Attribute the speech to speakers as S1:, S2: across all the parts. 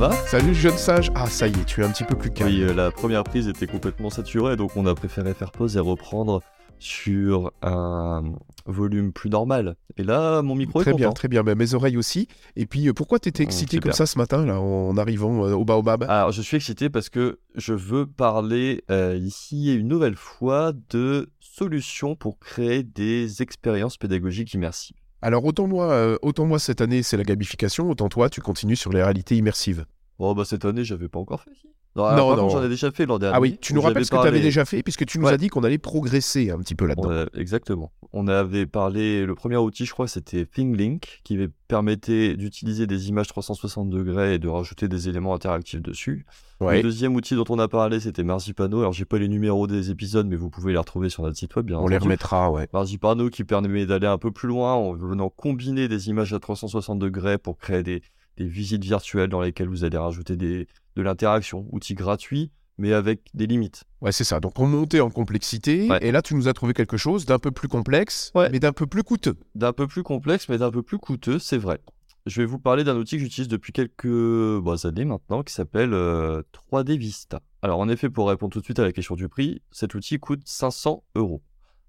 S1: va
S2: Salut jeune sage. Ah ça y est, tu es un petit peu plus calme.
S1: Oui, euh, la première prise était complètement saturée, donc on a préféré faire pause et reprendre sur un volume plus normal. Et là, mon micro
S2: très
S1: est
S2: bien,
S1: content.
S2: très bien. Ben, mes oreilles aussi. Et puis euh, pourquoi t'étais
S1: Oh,
S2: excité comme ça ce matin là en arrivant euh, au baobab?
S1: Alors, je suis excité parce que je veux parler euh, ici une nouvelle fois de solutions pour créer des expériences pédagogiques immersives.
S2: Alors autant moi, euh, autant moi cette année c'est la gamification, autant toi tu continues sur les réalités immersives.
S1: Oh, bah cette année, j'avais pas encore fait. Non,
S2: Non,
S1: alors,
S2: non.
S1: j'en ai déjà fait l'an dernier.
S2: Ah oui, tu nous rappelles ce que tu avais
S1: parlé-
S2: déjà fait puisque tu nous
S1: Ouais.
S2: as dit qu'on allait progresser un petit peu là-dedans.
S1: A- exactement. On avait parlé, le premier outil, je crois, c'était ThingLink, qui permettait d'utiliser des images 360 degrés et de rajouter des éléments interactifs dessus. Le deuxième outil dont on a parlé, c'était Marzipano. Alors, j'ai pas les numéros des épisodes, mais vous pouvez les retrouver sur notre site web, bien
S2: On les remettra, ouais.
S1: Marzipano qui permet d'aller un peu plus loin en venant combiner des images à 360 degrés pour créer des, des visites virtuelles dans lesquelles vous allez rajouter des, de l'interaction. Outil gratuit, mais avec des limites.
S2: Ouais, c'est ça. Donc on montait en complexité
S1: Ouais.
S2: et là tu nous as trouvé quelque chose d'un peu plus complexe,
S1: Ouais.
S2: mais d'un peu plus coûteux.
S1: d'un peu plus complexe, mais d'un peu plus coûteux, c'est vrai. Je vais vous parler d'un outil que j'utilise depuis quelques bah, années maintenant, qui s'appelle euh, 3D Vista. Alors en effet, pour répondre tout de suite à la question du prix, cet outil coûte 500 euros.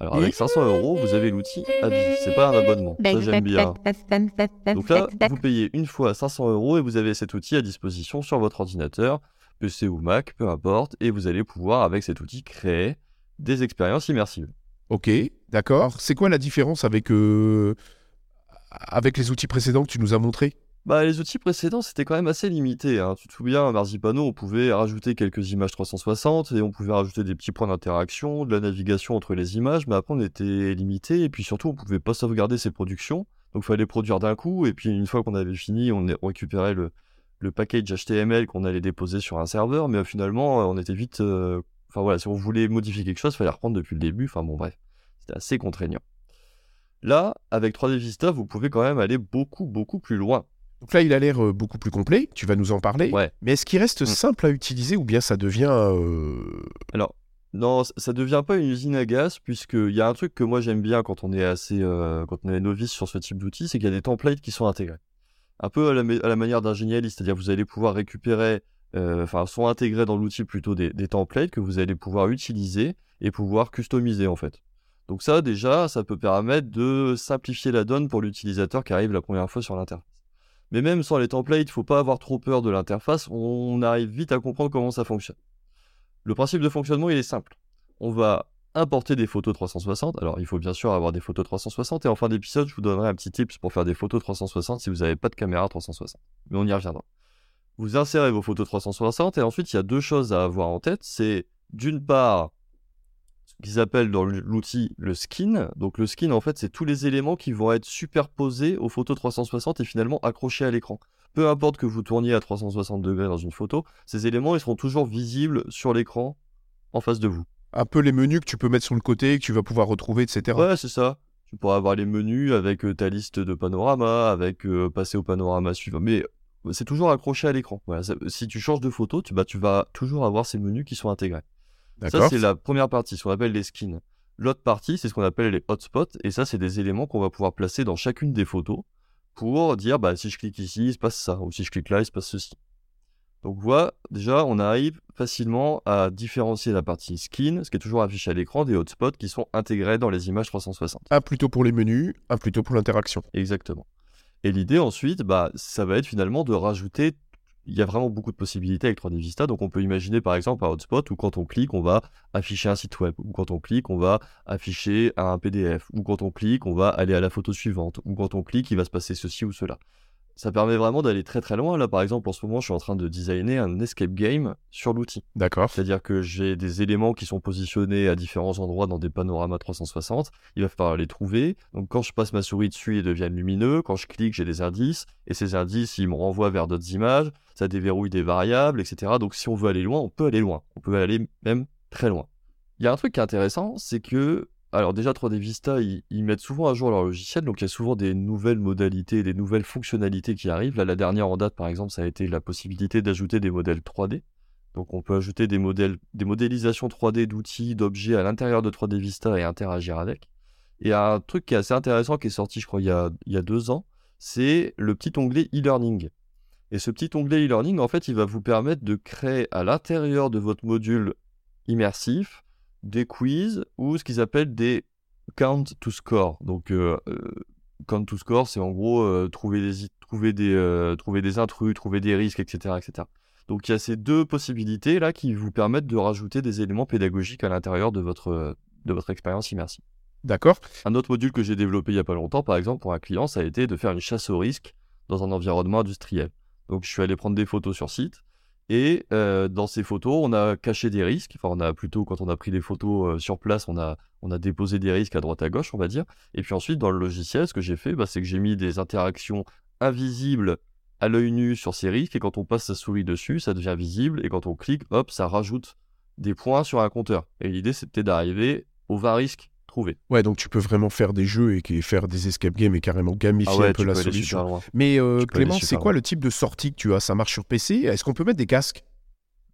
S1: Alors avec 500 euros, vous avez l'outil à vie. C'est pas un abonnement. Ça j'aime bien. Donc là, vous payez une fois 500 euros et vous avez cet outil à disposition sur votre ordinateur, PC ou Mac, peu importe, et vous allez pouvoir avec cet outil créer des expériences immersives.
S2: Ok, d'accord. C'est quoi la différence avec, euh, avec les outils précédents que tu nous as montrés?
S1: Bah, les outils précédents, c'était quand même assez limité. hein. Tu te souviens, à Marzipano, on pouvait rajouter quelques images 360 et on pouvait rajouter des petits points d'interaction, de la navigation entre les images, mais après on était limité et puis surtout on pouvait pas sauvegarder ses productions. Donc il fallait produire d'un coup et puis une fois qu'on avait fini, on, récupérait le, package HTML qu'on allait déposer sur un serveur, mais euh, finalement on était vite. euh, Enfin voilà, si on voulait modifier quelque chose, il fallait reprendre depuis le début. Enfin bon, bref, c'était assez contraignant. Là, avec 3D Vista, vous pouvez quand même aller beaucoup, beaucoup plus loin.
S2: Donc là, il a l'air euh, beaucoup plus complet, tu vas nous en parler.
S1: Ouais.
S2: Mais est-ce qu'il reste
S1: Mm.
S2: simple à utiliser ou bien ça devient... euh,
S1: Alors, non, ça devient pas une usine à gaz, puisqu'il y a un truc que moi j'aime bien quand on est assez, euh, quand on est novice sur ce type d'outil, c'est qu'il y a des templates qui sont intégrés. Un peu à la, ma- à la manière d'un génialiste, c'est-à-dire vous allez pouvoir récupérer, euh, enfin, sont intégrés dans l'outil plutôt des, des templates que vous allez pouvoir utiliser et pouvoir customiser en fait. Donc ça, déjà, ça peut permettre de simplifier la donne pour l'utilisateur qui arrive la première fois sur l'interface. Mais même sans les templates, il faut pas avoir trop peur de l'interface, on arrive vite à comprendre comment ça fonctionne. Le principe de fonctionnement, il est simple. On va importer des photos 360. Alors, il faut bien sûr avoir des photos 360. Et en fin d'épisode, je vous donnerai un petit tips pour faire des photos 360 si vous n'avez pas de caméra 360. Mais on y reviendra. Vous insérez vos photos 360 et ensuite, il y a deux choses à avoir en tête. C'est d'une part qu'ils appellent dans l'outil le skin. Donc, le skin, en fait, c'est tous les éléments qui vont être superposés aux photos 360 et finalement accrochés à l'écran. Peu importe que vous tourniez à 360 degrés dans une photo, ces éléments, ils seront toujours visibles sur l'écran en face de vous.
S2: un peu les menus que tu peux mettre sur le côté, que tu vas pouvoir retrouver, etc.
S1: Ouais, c'est ça. Tu pourras avoir les menus avec euh, ta liste de panorama, avec euh, passer au panorama suivant. Mais c'est toujours accroché à l'écran. Voilà, si tu changes de photo, tu, bah, tu vas toujours avoir ces menus qui sont intégrés. Ça, c'est la première partie, ce qu'on appelle les skins. L'autre partie, c'est ce qu'on appelle les hotspots. Et ça, c'est des éléments qu'on va pouvoir placer dans chacune des photos pour dire, bah, si je clique ici, il se passe ça. Ou si je clique là, il se passe ceci. Donc voilà, déjà, on arrive facilement à différencier la partie skin, ce qui est toujours affiché à l'écran, des hotspots qui sont intégrés dans les images 360.
S2: Un plutôt pour les menus, un plutôt pour l'interaction.
S1: Exactement. Et l'idée ensuite, bah, ça va être finalement de rajouter. Il y a vraiment beaucoup de possibilités avec 3D Vista. Donc on peut imaginer par exemple un hotspot où quand on clique, on va afficher un site web. Ou quand on clique, on va afficher un PDF. Ou quand on clique, on va aller à la photo suivante. Ou quand on clique, il va se passer ceci ou cela. Ça permet vraiment d'aller très très loin. Là par exemple, en ce moment, je suis en train de designer un escape game sur l'outil.
S2: D'accord.
S1: C'est-à-dire que j'ai des éléments qui sont positionnés à différents endroits dans des panoramas 360. Il va falloir les trouver. Donc quand je passe ma souris dessus, ils deviennent lumineux. Quand je clique, j'ai des indices. Et ces indices, ils me renvoient vers d'autres images. Ça déverrouille des variables, etc. Donc si on veut aller loin, on peut aller loin. On peut aller même très loin. Il y a un truc qui est intéressant, c'est que alors déjà 3D Vista, ils, mettent souvent à jour leur logiciel, donc il y a souvent des nouvelles modalités, des nouvelles fonctionnalités qui arrivent. Là, la dernière en date, par exemple, ça a été la possibilité d'ajouter des modèles 3D. Donc on peut ajouter des modèles, des modélisations 3D d'outils, d'objets à l'intérieur de 3D Vista et interagir avec. Et un truc qui est assez intéressant qui est sorti, je crois, il y a deux ans, c'est le petit onglet e-learning. Et ce petit onglet e-learning, en fait, il va vous permettre de créer à l'intérieur de votre module immersif des quiz ou ce qu'ils appellent des count to score. Donc, euh, euh, count to score, c'est en gros euh, trouver, des, trouver, des, trouver des intrus, trouver des risques, etc., etc. Donc, il y a ces deux possibilités là qui vous permettent de rajouter des éléments pédagogiques à l'intérieur de votre, de votre expérience immersive.
S2: D'accord.
S1: Un autre module que j'ai développé il n'y a pas longtemps, par exemple, pour un client, ça a été de faire une chasse au risque dans un environnement industriel. Donc je suis allé prendre des photos sur site. Et euh, dans ces photos, on a caché des risques. Enfin, on a plutôt, quand on a pris des photos euh, sur place, on a, déposé des risques à droite à gauche, on va dire. Et puis ensuite, dans le logiciel, ce que j'ai fait, bah, c'est que j'ai mis des interactions invisibles à l'œil nu sur ces risques. Et quand on passe sa souris dessus, ça devient visible. Et quand on clique, hop, ça rajoute des points sur un compteur. Et l'idée, c'était d'arriver aux 20 risques
S2: Ouais, donc tu peux vraiment faire des jeux et faire des escape games et carrément gamifier
S1: ah
S2: un peu la solution. Mais euh, Clément, c'est quoi le type de sortie que tu as? Ça marche sur PC Est-ce qu'on peut mettre des casques?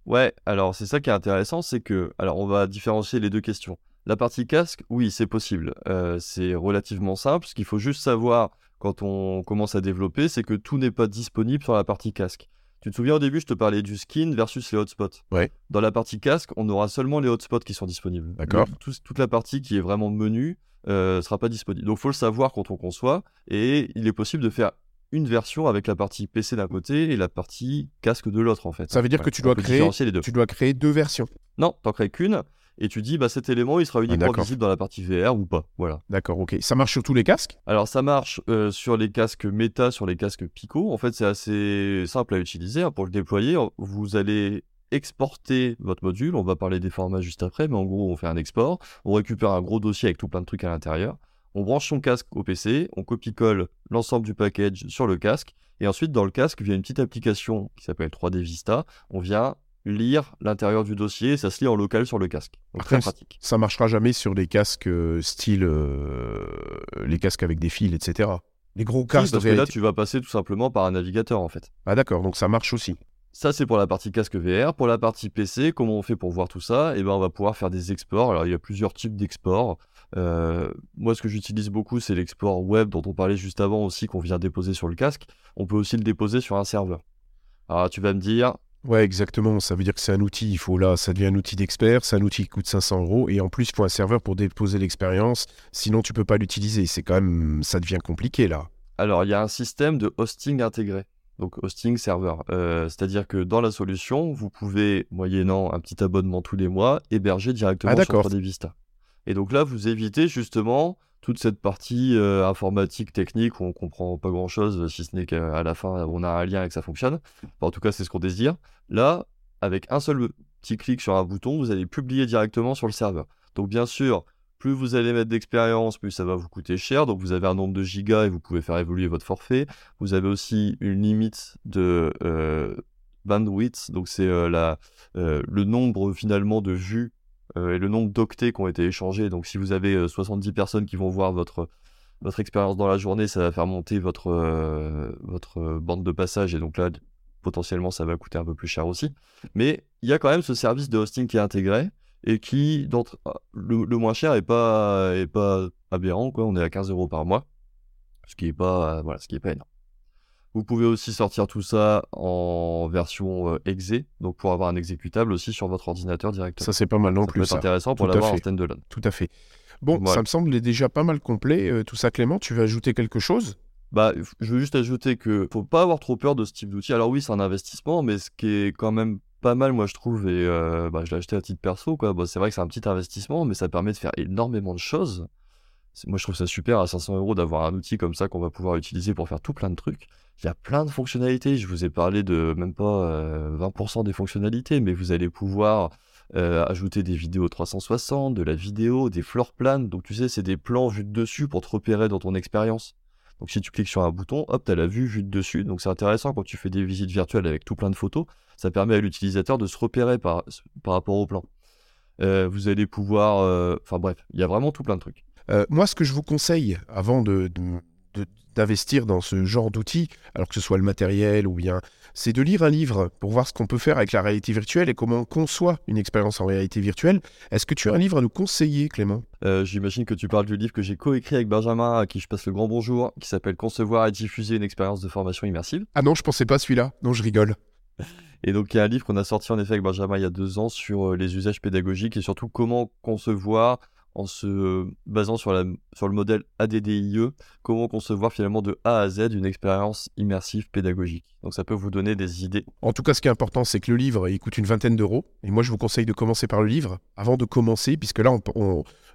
S1: Ouais, alors c'est ça qui est intéressant, c'est que, alors on va différencier les deux questions. La partie casque, oui, c'est possible. Euh, c'est relativement simple. Ce qu'il faut juste savoir quand on commence à développer, c'est que tout n'est pas disponible sur la partie casque. Tu te souviens au début, je te parlais du skin versus les hotspots.
S2: Ouais.
S1: Dans la partie casque, on aura seulement les hotspots qui sont disponibles.
S2: D'accord.
S1: toute la partie qui est vraiment menu ne euh, sera pas disponible. Donc, il faut le savoir quand on conçoit. Et il est possible de faire une version avec la partie PC d'un côté et la partie casque de l'autre, en fait.
S2: Ça veut dire que tu dois, créer, tu dois créer deux versions.
S1: Non, t'en crées qu'une et tu dis bah cet élément il sera ah, uniquement visible dans la partie VR ou pas. Voilà.
S2: D'accord, ok. Ça marche sur tous les casques?
S1: Alors ça marche euh, sur les casques Meta, sur les casques Pico. En fait c'est assez simple à utiliser hein, pour le déployer. Vous allez exporter votre module. On va parler des formats juste après, mais en gros on fait un export. On récupère un gros dossier avec tout plein de trucs à l'intérieur. On branche son casque au PC, on copie-colle l'ensemble du package sur le casque, et ensuite dans le casque, via une petite application qui s'appelle 3D Vista, on vient lire l'intérieur du dossier, ça se lit en local sur le casque. Donc très pratique.
S2: Ça marchera jamais sur les casques euh, style euh, les casques avec des fils, etc. Les gros casques.
S1: parce que là, tu vas passer tout simplement par un navigateur en fait.
S2: Ah d'accord, donc ça marche aussi.
S1: Ça, c'est pour la partie casque VR. Pour la partie PC, comment on fait pour voir tout ça? Eh ben, on va pouvoir faire des exports. Alors, il y a plusieurs types d'exports. Euh, moi, ce que j'utilise beaucoup, c'est l'export web dont on parlait juste avant aussi, qu'on vient déposer sur le casque. On peut aussi le déposer sur un serveur. Alors, tu vas me dire,
S2: Ouais, exactement. Ça veut dire que c'est un outil. Il faut là, ça devient un outil d'expert. C'est un outil qui coûte 500 euros et en plus, il faut un serveur pour déposer l'expérience. Sinon, tu peux pas l'utiliser. C'est quand même, ça devient compliqué là.
S1: Alors, il y a un système de hosting intégré. Donc, hosting serveur. Euh, c'est-à-dire que dans la solution, vous pouvez, moyennant un petit abonnement tous les mois, héberger directement ah, sur 3D Vista. Et donc là, vous évitez justement toute cette partie euh, informatique, technique, où on comprend pas grand chose, si ce n'est qu'à la fin, on a un lien et que ça fonctionne. en tout cas, c'est ce qu'on désire. Là, avec un seul petit clic sur un bouton, vous allez publier directement sur le serveur. Donc, bien sûr, plus vous allez mettre d'expérience, plus ça va vous coûter cher. Donc, vous avez un nombre de gigas et vous pouvez faire évoluer votre forfait. Vous avez aussi une limite de euh, bandwidth, donc c'est euh, le nombre finalement de vues euh, et le nombre d'octets qui ont été échangés. Donc si vous avez 70 euh, personnes qui vont voir votre, votre expérience dans la journée, ça va faire monter votre, euh, votre bande de passage. Et donc là, potentiellement, ça va coûter un peu plus cher aussi. Mais il y a quand même ce service de hosting qui est intégré et qui, le, le moins cher, est pas, est pas aberrant. Quoi. On est à 15 euros par mois, ce qui est pas, voilà, ce qui est pas énorme. Vous pouvez aussi sortir tout ça en version euh, exe, donc pour avoir un exécutable aussi sur votre ordinateur directement.
S2: Ça, c'est pas mal non plus.
S1: C'est intéressant pour l'avoir en standalone.
S2: Tout à fait. Bon, ça me semble déjà pas mal complet. Euh, tout ça, Clément, tu veux ajouter quelque chose?
S1: Bah, je veux juste ajouter que faut pas avoir trop peur de ce type d'outil. Alors oui, c'est un investissement, mais ce qui est quand même pas mal, moi je trouve, et euh, bah, je l'ai acheté à titre perso, quoi. c'est vrai que c'est un petit investissement, mais ça permet de faire énormément de choses. Moi je trouve ça super à 500 euros d'avoir un outil comme ça qu'on va pouvoir utiliser pour faire tout plein de trucs. Il y a plein de fonctionnalités. Je vous ai parlé de même pas 20% euh, des fonctionnalités, mais vous allez pouvoir euh, ajouter des vidéos 360, de la vidéo, des floor plans. Donc tu sais, c'est des plans vus de dessus pour te repérer dans ton expérience. Donc si tu cliques sur un bouton, hop, tu as la vue vue de dessus. Donc c'est intéressant quand tu fais des visites virtuelles avec tout plein de photos. Ça permet à l'utilisateur de se repérer par, par rapport au plan. Euh, vous allez pouvoir... Enfin bref, il y a vraiment tout plein de trucs.
S2: moi, ce que je vous conseille avant de d'investir dans ce genre d'outils, alors que ce soit le matériel ou bien, c'est de lire un livre pour voir ce qu'on peut faire avec la réalité virtuelle et comment on conçoit une expérience en réalité virtuelle. Est-ce que tu as un livre à nous conseiller, Clément?
S1: Euh, J'imagine que tu parles du livre que j'ai coécrit avec Benjamin, à qui je passe le grand bonjour, qui s'appelle Concevoir et diffuser une expérience de formation immersive.
S2: Ah non, je pensais pas celui-là. Non, je rigole.
S1: Et donc il y a un livre qu'on a sorti en effet avec Benjamin il y a deux ans sur euh, les usages pédagogiques et surtout comment concevoir en se basant sur, la, sur le modèle ADDIE, comment concevoir finalement de A à Z une expérience immersive pédagogique. Donc ça peut vous donner des idées.
S2: En tout cas, ce qui est important, c'est que le livre, il coûte une vingtaine d'euros. Et moi, je vous conseille de commencer par le livre avant de commencer, puisque là,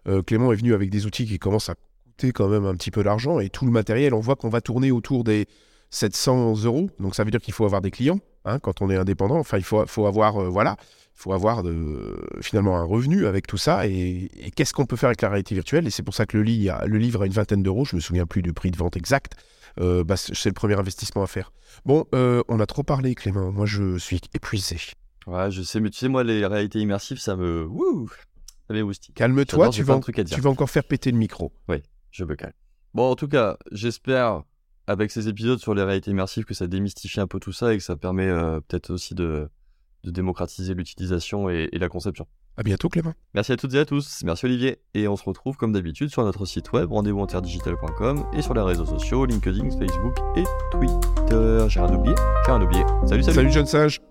S2: euh, Clément est venu avec des outils qui commencent à coûter quand même un petit peu d'argent. Et tout le matériel, on voit qu'on va tourner autour des 700 euros. Donc ça veut dire qu'il faut avoir des clients hein, quand on est indépendant. Enfin, il faut, faut avoir, euh, voilà, il faut avoir de, finalement un revenu avec tout ça. Et, qu'est-ce qu'on peut faire avec la réalité virtuelle? Et c'est pour ça que le, le livre a une vingtaine d'euros. Je me souviens plus du prix de vente exact. Euh, bah, c'est le premier investissement à faire. Bon, euh, on a trop parlé, Clément. Moi, je suis épuisé.
S1: Ouais, je sais, mais tu sais, moi, les réalités immersives, ça me. Wouh Ça m'émoustille.
S2: Calme-toi, tu, vas, tu vas encore faire péter le micro.
S1: Oui, je me calme. Bon, en tout cas, j'espère avec ces épisodes sur les réalités immersives que ça démystifie un peu tout ça et que ça permet euh, peut-être aussi de, de démocratiser l'utilisation et, la conception.
S2: À bientôt Clément.
S1: Merci à toutes et à tous. Merci Olivier. Et on se retrouve comme d'habitude sur notre site web rendez-vous-interdigital.com et sur les réseaux sociaux LinkedIn, Facebook et Twitter. J'ai rien oublié J'ai rien oublié. Salut, salut.
S2: Salut jeune sage.